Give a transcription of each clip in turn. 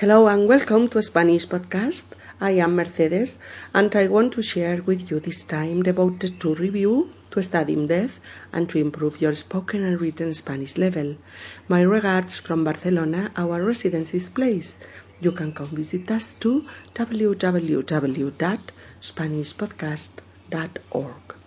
Hello and welcome to Spanish Podcast. I am Mercedes and I want to share with you this time devoted to review, to study in depth, and to improve your spoken and written Spanish level. My regards from Barcelona, our residence is place. You can come visit us to www.spanishpodcast.org.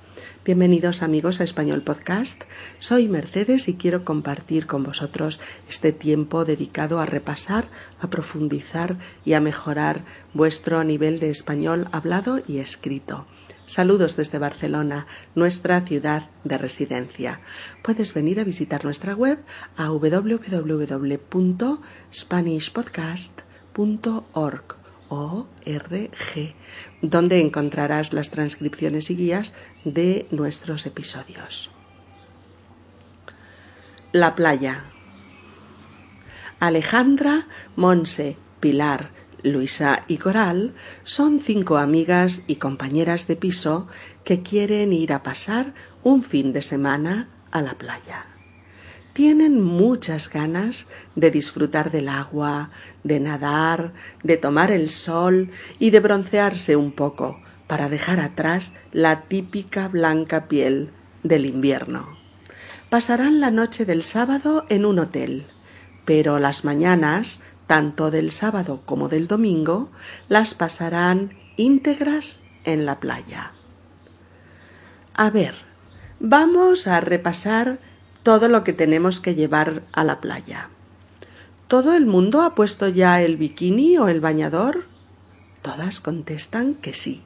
Bienvenidos amigos a Español Podcast. Soy Mercedes y quiero compartir con vosotros este tiempo dedicado a repasar, a profundizar y a mejorar vuestro nivel de español hablado y escrito. Saludos desde Barcelona, nuestra ciudad de residencia. Puedes venir a visitar nuestra web a www.spanishpodcast.org ORG, donde encontrarás las transcripciones y guías de nuestros episodios. La playa. Alejandra, Monse, Pilar, Luisa y Coral son cinco amigas y compañeras de piso que quieren ir a pasar un fin de semana a la playa tienen muchas ganas de disfrutar del agua, de nadar, de tomar el sol y de broncearse un poco para dejar atrás la típica blanca piel del invierno. Pasarán la noche del sábado en un hotel, pero las mañanas, tanto del sábado como del domingo, las pasarán íntegras en la playa. A ver, vamos a repasar todo lo que tenemos que llevar a la playa. ¿Todo el mundo ha puesto ya el bikini o el bañador? Todas contestan que sí.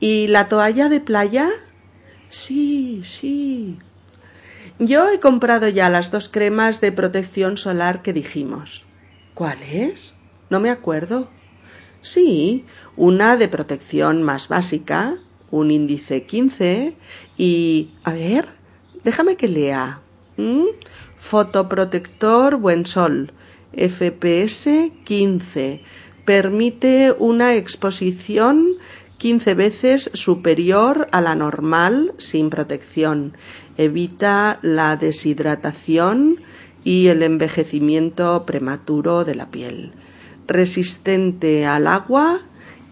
¿Y la toalla de playa? Sí, sí. Yo he comprado ya las dos cremas de protección solar que dijimos. ¿Cuáles? No me acuerdo. Sí, una de protección más básica, un índice 15 y... A ver, Déjame que lea. ¿Mm? Fotoprotector Buen Sol. FPS 15. Permite una exposición 15 veces superior a la normal sin protección. Evita la deshidratación y el envejecimiento prematuro de la piel. Resistente al agua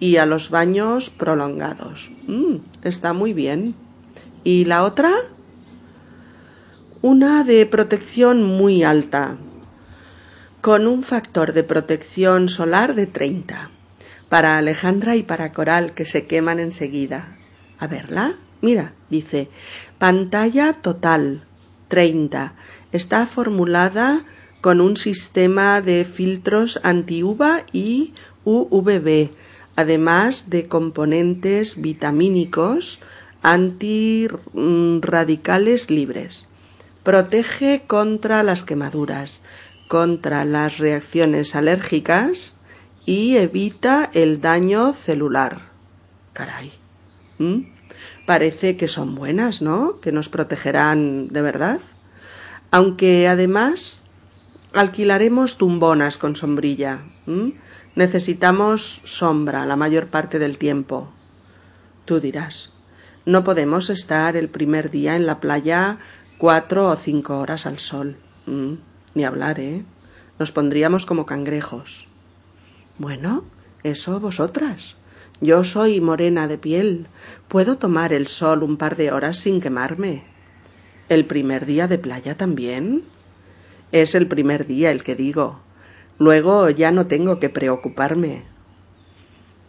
y a los baños prolongados. Mm, está muy bien. ¿Y la otra? Una de protección muy alta, con un factor de protección solar de 30, para Alejandra y para Coral, que se queman enseguida. A verla, mira, dice, pantalla total, 30. Está formulada con un sistema de filtros anti-UVA y UVB, además de componentes vitamínicos antirradicales libres. Protege contra las quemaduras, contra las reacciones alérgicas y evita el daño celular. Caray. ¿Mm? Parece que son buenas, ¿no? Que nos protegerán de verdad. Aunque además alquilaremos tumbonas con sombrilla. Necesitamos sombra la mayor parte del tiempo. Tú dirás, no podemos estar el primer día en la playa cuatro o cinco horas al sol. Mm, ni hablar, ¿eh? Nos pondríamos como cangrejos. Bueno, eso vosotras. Yo soy morena de piel. Puedo tomar el sol un par de horas sin quemarme. ¿El primer día de playa también? Es el primer día el que digo. Luego ya no tengo que preocuparme.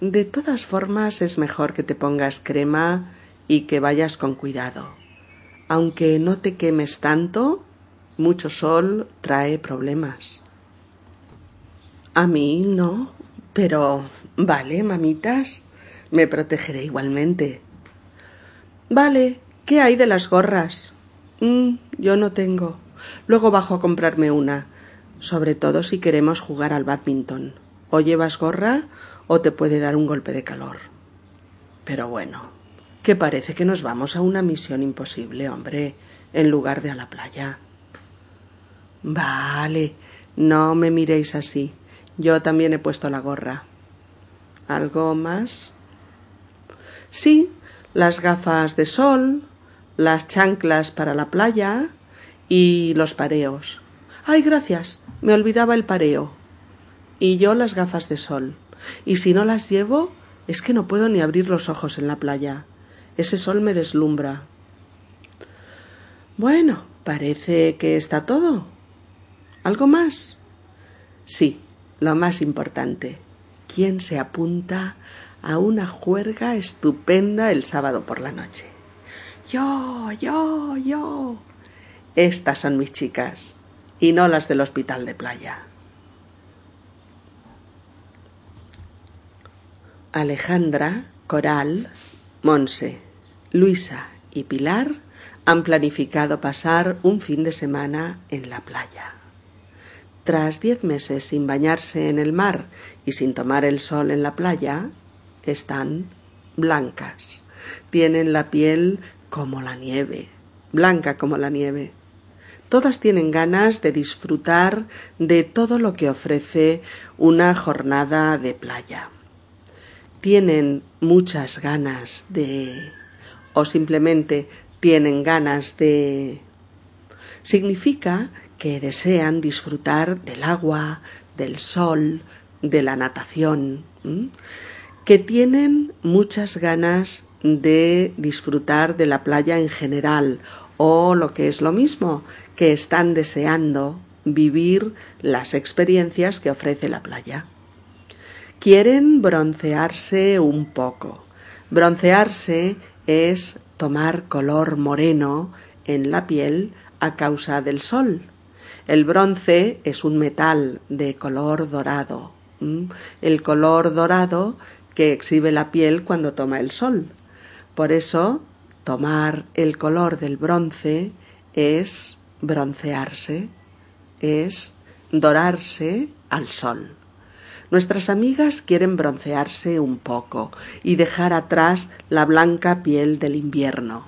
De todas formas es mejor que te pongas crema y que vayas con cuidado aunque no te quemes tanto, mucho sol trae problemas. A mí no, pero vale, mamitas, me protegeré igualmente. Vale, ¿qué hay de las gorras? Mm, yo no tengo. Luego bajo a comprarme una, sobre todo si queremos jugar al badminton. O llevas gorra o te puede dar un golpe de calor. Pero bueno, que parece que nos vamos a una misión imposible, hombre, en lugar de a la playa. Vale, no me miréis así. Yo también he puesto la gorra. ¿Algo más? Sí, las gafas de sol, las chanclas para la playa y los pareos. Ay, gracias, me olvidaba el pareo. y yo las gafas de sol. Y si no las llevo, es que no puedo ni abrir los ojos en la playa. Ese sol me deslumbra. Bueno, parece que está todo. ¿Algo más? Sí, lo más importante. ¿Quién se apunta a una juerga estupenda el sábado por la noche? Yo, yo, yo. Estas son mis chicas, y no las del hospital de playa. Alejandra, Coral, Monse, Luisa y Pilar han planificado pasar un fin de semana en la playa. Tras diez meses sin bañarse en el mar y sin tomar el sol en la playa, están blancas. Tienen la piel como la nieve, blanca como la nieve. Todas tienen ganas de disfrutar de todo lo que ofrece una jornada de playa. Tienen muchas ganas de... simplemente tienen ganas de... significa que desean disfrutar del agua, del sol, de la natación, que tienen muchas ganas de disfrutar de la playa en general o lo que es lo mismo, que están deseando vivir las experiencias que ofrece la playa. Quieren broncearse un poco. Broncearse es tomar color moreno en la piel a causa del sol. El bronce es un metal de color dorado, el color dorado que exhibe la piel cuando toma el sol. Por eso, tomar el color del bronce es broncearse, es dorarse al sol. Nuestras amigas quieren broncearse un poco y dejar atrás la blanca piel del invierno.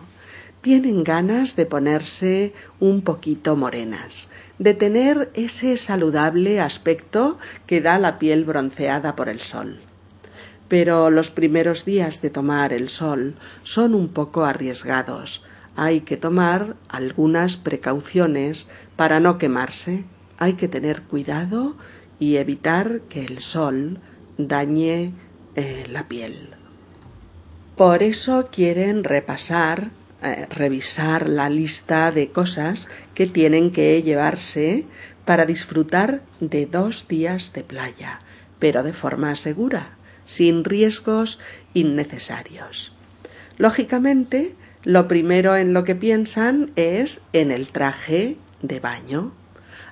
Tienen ganas de ponerse un poquito morenas, de tener ese saludable aspecto que da la piel bronceada por el sol. Pero los primeros días de tomar el sol son un poco arriesgados. Hay que tomar algunas precauciones para no quemarse. Hay que tener cuidado y evitar que el sol dañe eh, la piel. Por eso quieren repasar, eh, revisar la lista de cosas que tienen que llevarse para disfrutar de dos días de playa, pero de forma segura, sin riesgos innecesarios. Lógicamente, lo primero en lo que piensan es en el traje de baño.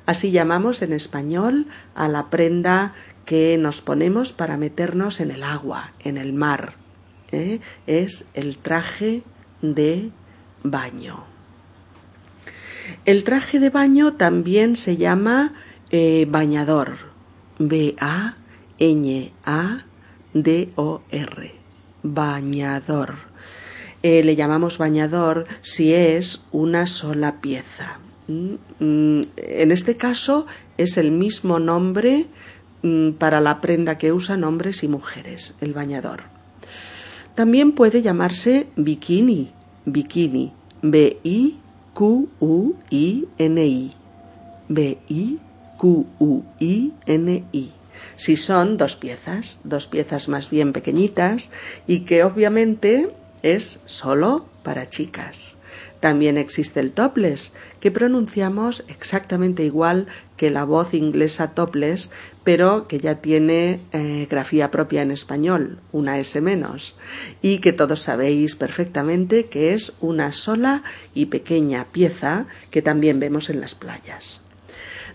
Así llamamos en español a la prenda que nos ponemos para meternos en el agua, en el mar. ¿eh? Es el traje de baño. El traje de baño también se llama eh, bañador. B-A-Ñ-A-D-O-R. Bañador. Eh, le llamamos bañador si es una sola pieza. Mm, en este caso es el mismo nombre mm, para la prenda que usan hombres y mujeres, el bañador. También puede llamarse bikini, bikini, B-I-Q-U-I-N-I, B-I-Q-U-I-N-I. Si son dos piezas, dos piezas más bien pequeñitas y que obviamente es solo para chicas. También existe el topless, que pronunciamos exactamente igual que la voz inglesa topless, pero que ya tiene eh, grafía propia en español, una S menos, y que todos sabéis perfectamente que es una sola y pequeña pieza que también vemos en las playas.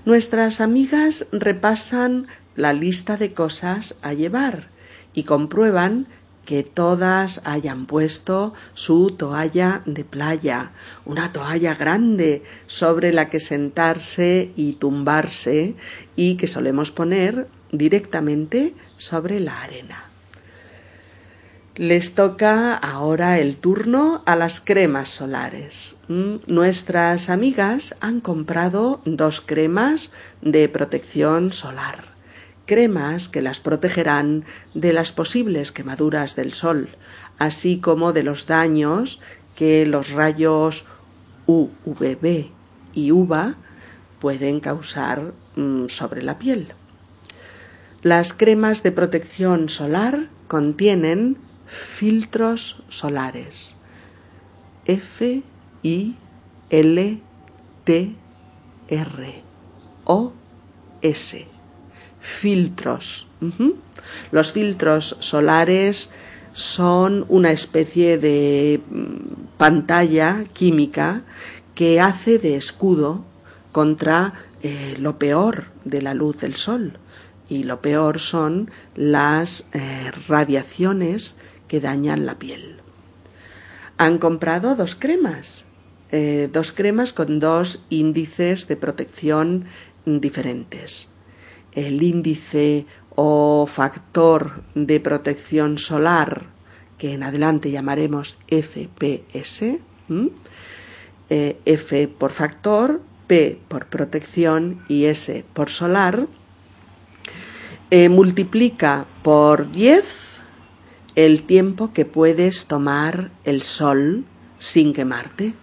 Nuestras amigas repasan la lista de cosas a llevar y comprueban que todas hayan puesto su toalla de playa, una toalla grande sobre la que sentarse y tumbarse y que solemos poner directamente sobre la arena. Les toca ahora el turno a las cremas solares. Mm, nuestras amigas han comprado dos cremas de protección solar cremas que las protegerán de las posibles quemaduras del sol, así como de los daños que los rayos UVB y UVA pueden causar mm, sobre la piel. Las cremas de protección solar contienen filtros solares. F I L T R O S. Filtros. Los filtros solares son una especie de mm, pantalla química que hace de escudo contra eh, lo peor de la luz del sol. Y lo peor son las eh, radiaciones que dañan la piel. Han comprado dos cremas, eh, dos cremas con dos índices de protección diferentes. El índice o factor de protección solar, que en adelante llamaremos FPS, eh, F por factor, P por protección y S por solar, eh, multiplica por 10 el tiempo que puedes tomar el sol sin quemarte.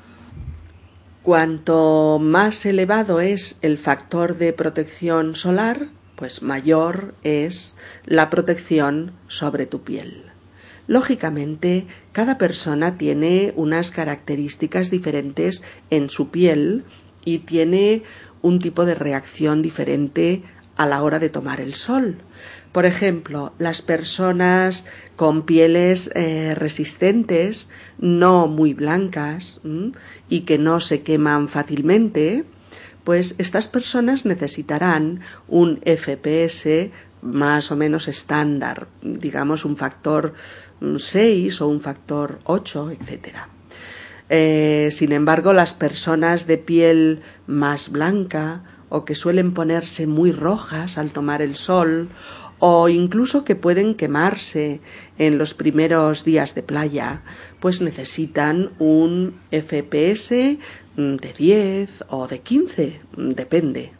Cuanto más elevado es el factor de protección solar, pues mayor es la protección sobre tu piel. Lógicamente, cada persona tiene unas características diferentes en su piel y tiene un tipo de reacción diferente a la hora de tomar el sol. Por ejemplo, las personas con pieles eh, resistentes, no muy blancas y que no se queman fácilmente, pues estas personas necesitarán un FPS más o menos estándar, digamos un factor 6 o un factor 8, etc. Eh, sin embargo, las personas de piel más blanca o que suelen ponerse muy rojas al tomar el sol o incluso que pueden quemarse en los primeros días de playa, pues necesitan un FPS Mm, de 10 o de 15, mm, depende.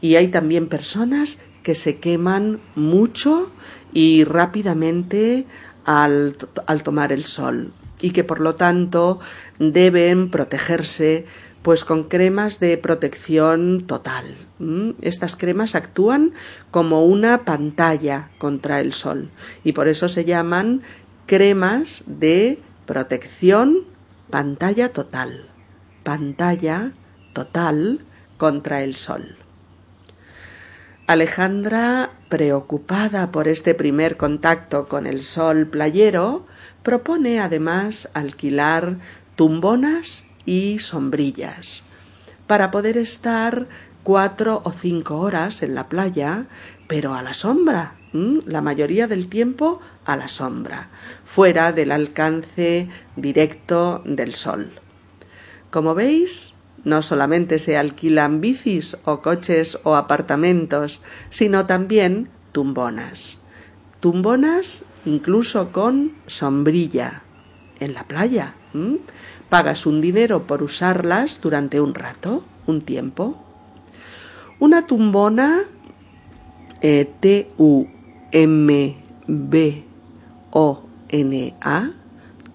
Y hay también personas que se queman mucho y rápidamente al, al tomar el sol y que por lo tanto deben protegerse pues con cremas de protección total. Estas cremas actúan como una pantalla contra el sol y por eso se llaman cremas de protección pantalla total pantalla total contra el sol. Alejandra, preocupada por este primer contacto con el sol playero, propone además alquilar tumbonas y sombrillas para poder estar cuatro o cinco horas en la playa, pero a la sombra, la mayoría del tiempo a la sombra, fuera del alcance directo del sol. Como veis, no solamente se alquilan bicis o coches o apartamentos, sino también tumbonas. Tumbonas incluso con sombrilla en la playa. Pagas un dinero por usarlas durante un rato, un tiempo. Una tumbona eh, T-U-M-B-O-N-A,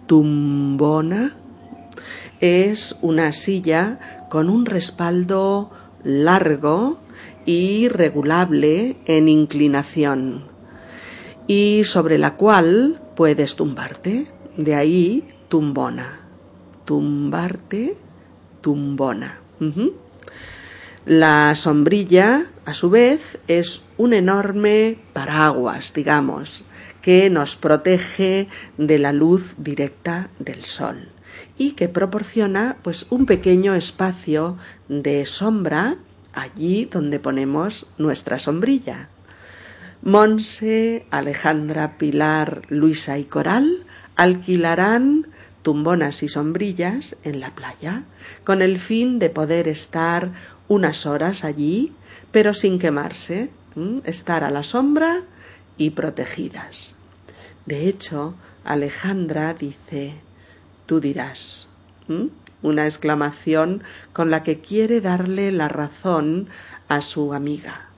tumbona es una silla con un respaldo largo y regulable en inclinación y sobre la cual puedes tumbarte. De ahí tumbona. Tumbarte, tumbona. La sombrilla, a su vez, es un enorme paraguas, digamos, que nos protege de la luz directa del sol y que proporciona pues un pequeño espacio de sombra allí donde ponemos nuestra sombrilla. Monse, Alejandra, Pilar, Luisa y Coral alquilarán tumbonas y sombrillas en la playa con el fin de poder estar unas horas allí pero sin quemarse, estar a la sombra y protegidas. De hecho, Alejandra dice tú dirás. Una exclamación con la que quiere darle la razón a su amiga.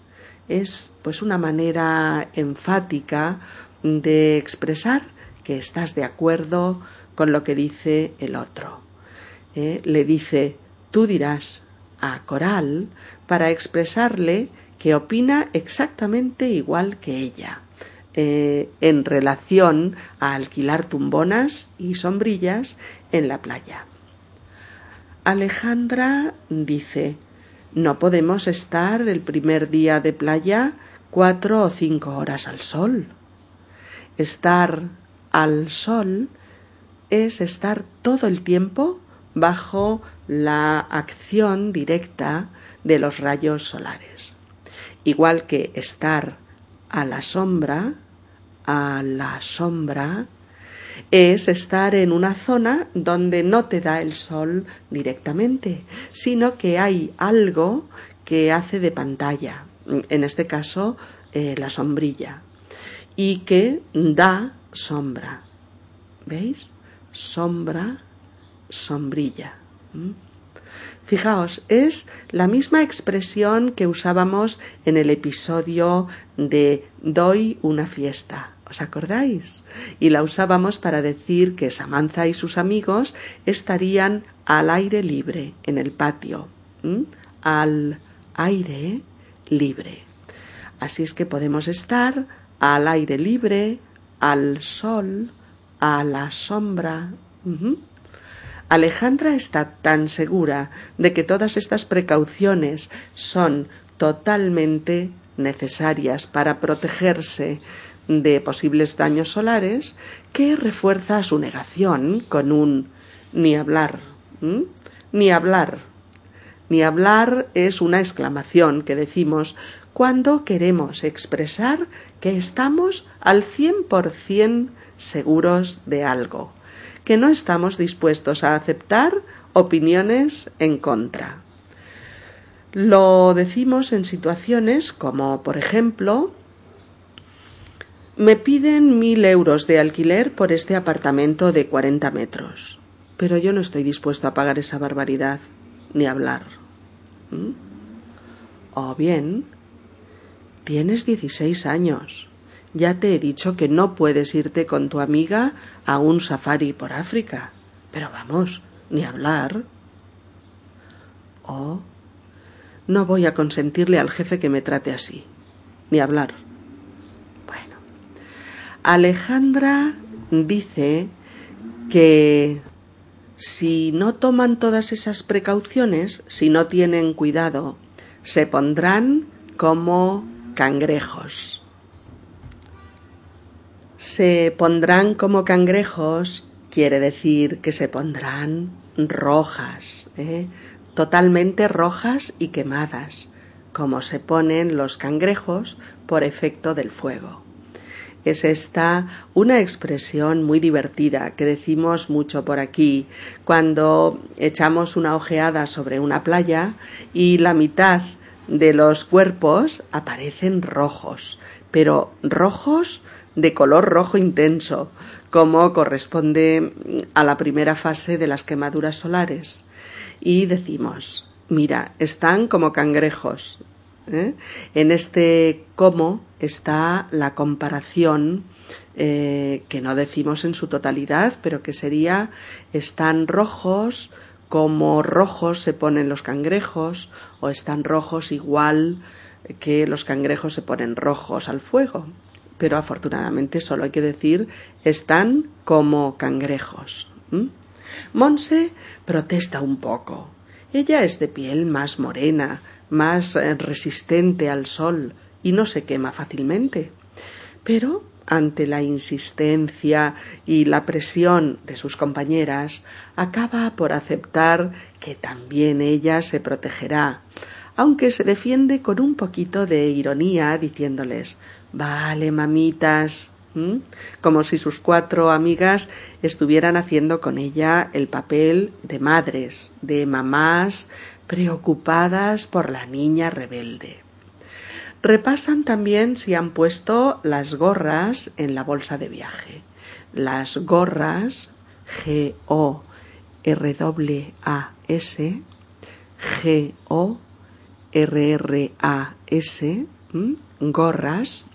Es pues una manera enfática de expresar que estás de acuerdo con lo que dice el otro. ¿Eh? Le dice tú dirás a Coral para expresarle que opina exactamente igual que ella. Eh, en relación a alquilar tumbonas y sombrillas en la playa. Alejandra dice no podemos estar el primer día de playa cuatro o cinco horas al sol. Estar al sol es estar todo el tiempo bajo la acción directa de los rayos solares. Igual que estar a la sombra, a la sombra, es estar en una zona donde no te da el sol directamente, sino que hay algo que hace de pantalla, en este caso eh, la sombrilla, y que da sombra. ¿Veis? Sombra, sombrilla. Fijaos, es la misma expresión que usábamos en el episodio de doy una fiesta. ¿Os acordáis? Y la usábamos para decir que Samantha y sus amigos estarían al aire libre en el patio. Al aire libre. Así es que podemos estar al aire libre, al sol, a la sombra. Alejandra está tan segura de que todas estas precauciones son totalmente necesarias para protegerse de posibles daños solares que refuerza su negación con un ni hablar. Ni hablar. Ni hablar es una exclamación que decimos cuando queremos expresar que estamos al cien por cien seguros de algo, que no estamos dispuestos a aceptar opiniones en contra. Lo decimos en situaciones como, por ejemplo, me piden mil euros de alquiler por este apartamento de cuarenta metros. Pero yo no estoy dispuesto a pagar esa barbaridad, ni hablar. ¿Mm? O bien, tienes dieciséis años. Ya te he dicho que no puedes irte con tu amiga a un safari por África. Pero vamos, ni hablar. O no voy a consentirle al jefe que me trate así. Ni hablar. Alejandra dice que si no toman todas esas precauciones, si no tienen cuidado, se pondrán como cangrejos. Se pondrán como cangrejos quiere decir que se pondrán rojas, ¿eh? totalmente rojas y quemadas, como se ponen los cangrejos por efecto del fuego es esta una expresión muy divertida que decimos mucho por aquí cuando echamos una ojeada sobre una playa y la mitad de los cuerpos aparecen rojos, pero rojos de color rojo intenso, como corresponde a la primera fase de las quemaduras solares. Y decimos, mira, están como cangrejos, ¿eh? En este cómo está la comparación eh, que no decimos en su totalidad, pero que sería están rojos como rojos se ponen los cangrejos o están rojos igual que los cangrejos se ponen rojos al fuego. Pero afortunadamente solo hay que decir están como cangrejos. Monse protesta un poco. Ella es de piel más morena, más eh, resistente al sol y no se quema fácilmente. Pero ante la insistencia y la presión de sus compañeras, acaba por aceptar que también ella se protegerá, aunque se defiende con un poquito de ironía diciéndoles Vale, mamitas, como si sus cuatro amigas estuvieran haciendo con ella el papel de madres, de mamás, preocupadas por la niña rebelde. Repasan también si han puesto las gorras en la bolsa de viaje. Las gorras G O R W A S G O R R A S gorras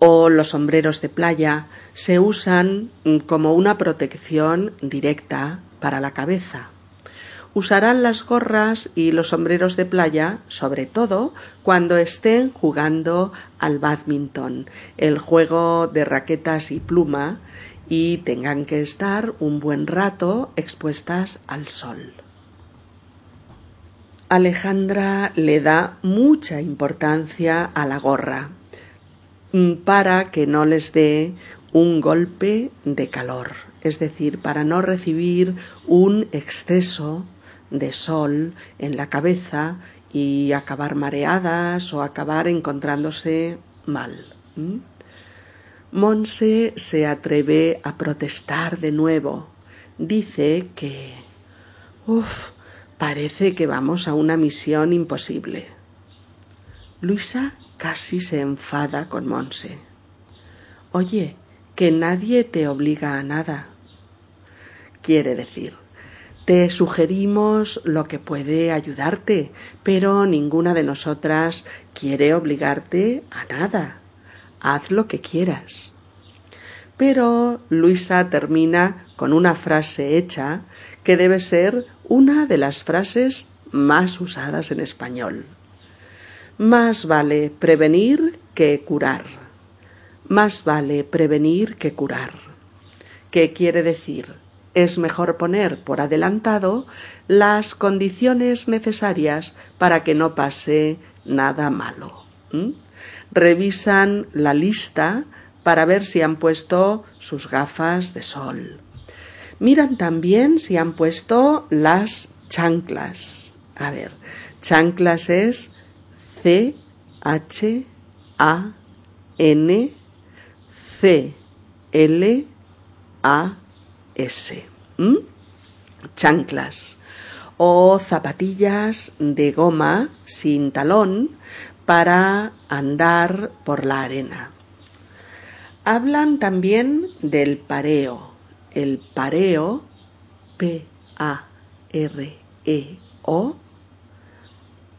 o los sombreros de playa se usan como una protección directa para la cabeza Usarán las gorras y los sombreros de playa, sobre todo cuando estén jugando al badminton, el juego de raquetas y pluma, y tengan que estar un buen rato expuestas al sol. Alejandra le da mucha importancia a la gorra para que no les dé un golpe de calor, es decir, para no recibir un exceso de sol en la cabeza y acabar mareadas o acabar encontrándose mal. Monse se atreve a protestar de nuevo. Dice que... Uf, parece que vamos a una misión imposible. Luisa casi se enfada con Monse. Oye, que nadie te obliga a nada. Quiere decir, te sugerimos lo que puede ayudarte, pero ninguna de nosotras quiere obligarte a nada. Haz lo que quieras. Pero Luisa termina con una frase hecha que debe ser una de las frases más usadas en español. Más vale prevenir que curar. Más vale prevenir que curar. ¿Qué quiere decir? Es mejor poner por adelantado las condiciones necesarias para que no pase nada malo. Revisan la lista para ver si han puesto sus gafas de sol. Miran también si han puesto las chanclas. A ver, chanclas es C H A N C L A S. Chanclas o zapatillas de goma sin talón para andar por la arena. Hablan también del pareo. El pareo, P-A-R-E-O,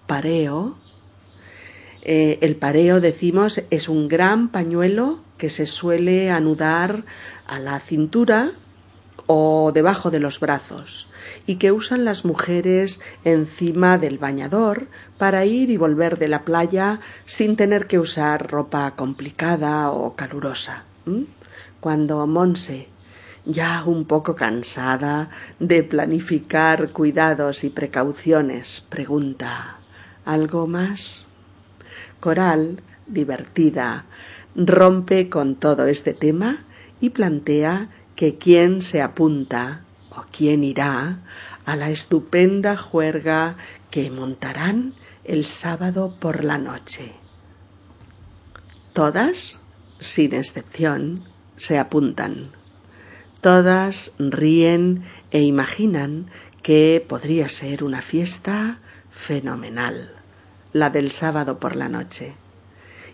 pareo, eh, el pareo, decimos, es un gran pañuelo que se suele anudar a la cintura o debajo de los brazos y que usan las mujeres encima del bañador para ir y volver de la playa sin tener que usar ropa complicada o calurosa. Cuando Monse, ya un poco cansada de planificar cuidados y precauciones, pregunta ¿Algo más? Coral, divertida, rompe con todo este tema y plantea que quién se apunta o quién irá a la estupenda juerga que montarán el sábado por la noche. Todas, sin excepción, se apuntan. Todas ríen e imaginan que podría ser una fiesta fenomenal la del sábado por la noche.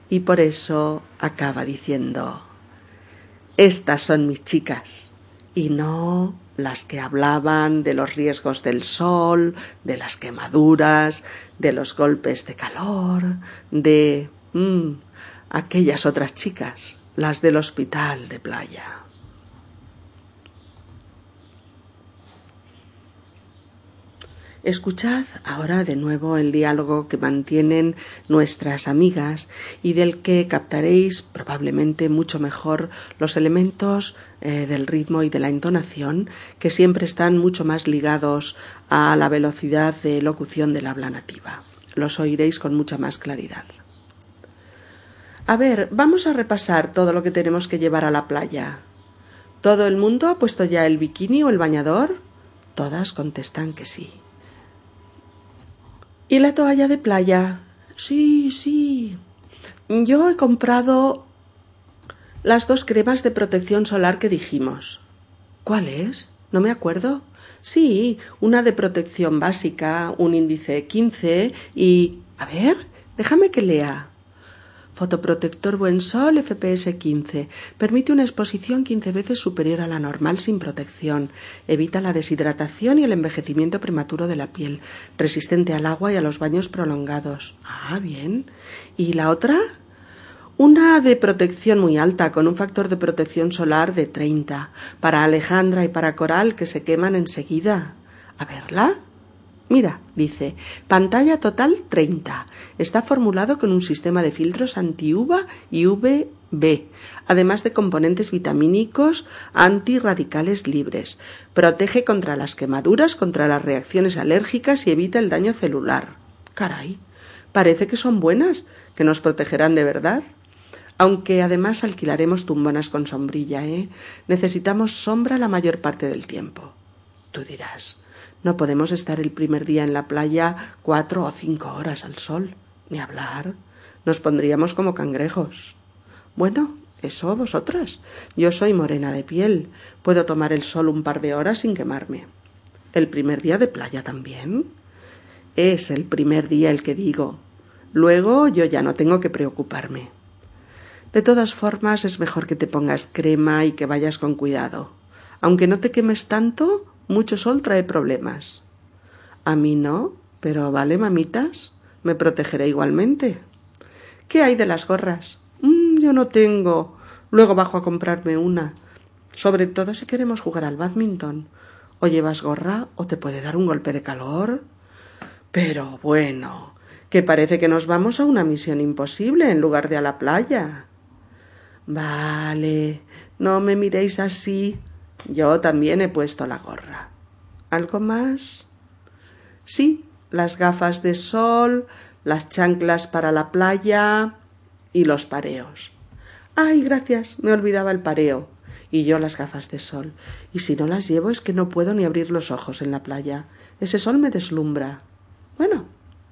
Y por eso acaba diciendo, estas son mis chicas, y no las que hablaban de los riesgos del sol, de las quemaduras, de los golpes de calor, de... Mm, aquellas otras chicas, las del hospital de playa. Escuchad ahora de nuevo el diálogo que mantienen nuestras amigas y del que captaréis probablemente mucho mejor los elementos eh, del ritmo y de la entonación que siempre están mucho más ligados a la velocidad de locución del habla nativa. Los oiréis con mucha más claridad. A ver, vamos a repasar todo lo que tenemos que llevar a la playa. ¿Todo el mundo ha puesto ya el bikini o el bañador? Todas contestan que sí. ¿Y la toalla de playa? Sí, sí. Yo he comprado las dos cremas de protección solar que dijimos. ¿Cuáles? No me acuerdo. Sí, una de protección básica, un índice 15 y... A ver, déjame que lea. Fotoprotector Buen Sol FPS 15. Permite una exposición 15 veces superior a la normal sin protección. Evita la deshidratación y el envejecimiento prematuro de la piel. Resistente al agua y a los baños prolongados. Ah, bien. ¿Y la otra? Una de protección muy alta, con un factor de protección solar de 30. Para Alejandra y para Coral, que se queman enseguida. A verla. Mira, dice, pantalla total 30. Está formulado con un sistema de filtros anti-UVA y UVB, además de componentes vitamínicos antirradicales libres. Protege contra las quemaduras, contra las reacciones alérgicas y evita el daño celular. Caray, parece que son buenas, que nos protegerán de verdad. Aunque además alquilaremos tumbonas con sombrilla, ¿eh? Necesitamos sombra la mayor parte del tiempo. Tú dirás, no podemos estar el primer día en la playa cuatro o cinco horas al sol, ni hablar. Nos pondríamos como cangrejos. Bueno, eso vosotras. Yo soy morena de piel. Puedo tomar el sol un par de horas sin quemarme. ¿El primer día de playa también? Es el primer día el que digo. Luego yo ya no tengo que preocuparme. De todas formas es mejor que te pongas crema y que vayas con cuidado. Aunque no te quemes tanto, mucho sol trae problemas. A mí no, pero vale, mamitas, me protegeré igualmente. ¿Qué hay de las gorras? Mm, yo no tengo. Luego bajo a comprarme una. Sobre todo si queremos jugar al badminton. O llevas gorra o te puede dar un golpe de calor. Pero bueno, que parece que nos vamos a una misión imposible en lugar de a la playa. Vale, no me miréis así. Yo también he puesto la gorra. ¿Algo más? Sí, las gafas de sol, las chanclas para la playa y los pareos. Ay, gracias, me olvidaba el pareo. Y yo las gafas de sol. Y si no las llevo es que no puedo ni abrir los ojos en la playa. Ese sol me deslumbra. Bueno,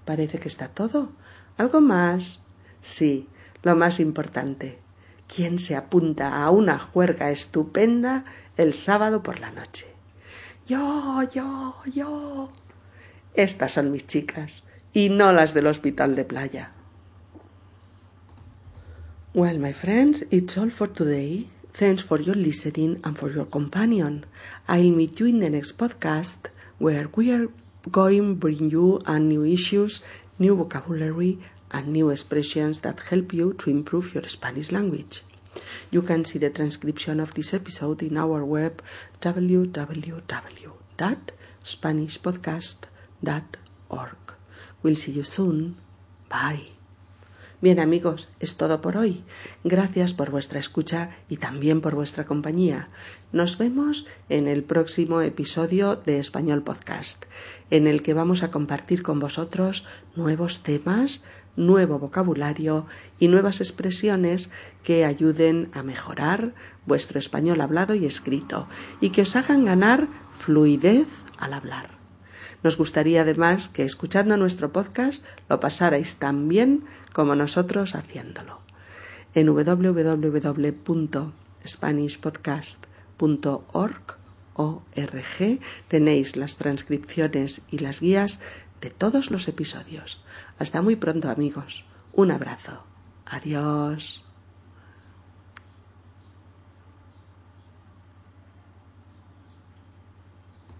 parece que está todo. ¿Algo más? Sí, lo más importante. ¿Quién se apunta a una juerga estupenda el sábado por la noche. Yo, yo, yo. Estas son mis chicas y no las del hospital de playa. Well, my friends, it's all for today. Thanks for your listening and for your companion. I'll meet you in the next podcast where we are going bring you a new issues, new vocabulary, and new expressions that help you to improve your Spanish language. You can see the transcription of this episode in our web www.spanishpodcast.org. We'll see you soon. Bye. Bien amigos, es todo por hoy. Gracias por vuestra escucha y también por vuestra compañía. Nos vemos en el próximo episodio de Español Podcast, en el que vamos a compartir con vosotros nuevos temas, nuevo vocabulario y nuevas expresiones que ayuden a mejorar vuestro español hablado y escrito y que os hagan ganar fluidez al hablar. Nos gustaría además que escuchando nuestro podcast lo pasarais tan bien como nosotros haciéndolo. En www.spanishpodcast.org tenéis las transcripciones y las guías de todos los episodios. Hasta muy pronto amigos. Un abrazo. Adiós.